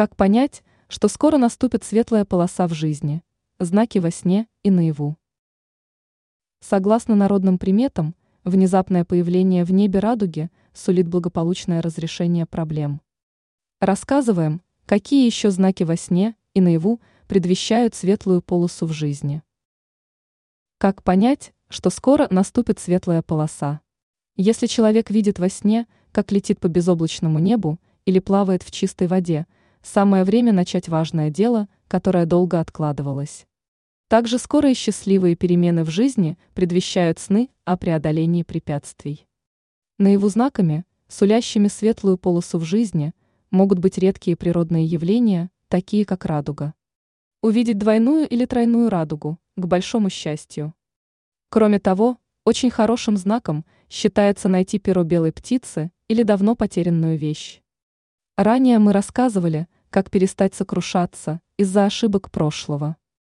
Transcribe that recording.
Как понять, что скоро наступит светлая полоса в жизни? Знаки во сне и наяву. Согласно народным приметам, внезапное появление в небе радуги сулит благополучное разрешение проблем. Рассказываем, какие еще знаки во сне и наяву предвещают светлую полосу в жизни. Как понять, что скоро наступит светлая полоса? Если человек видит во сне, как летит по безоблачному небу или плавает в чистой воде, самое время начать важное дело, которое долго откладывалось. Также скорые счастливые перемены в жизни предвещают сны о преодолении препятствий. Наяву знаками, сулящими светлую полосу в жизни, могут быть редкие природные явления, такие как радуга. Увидеть двойную или тройную радугу, к большому счастью. Кроме того, очень хорошим знаком считается найти перо белой птицы или давно потерянную вещь. Ранее мы рассказывали, как перестать сокрушаться из-за ошибок прошлого.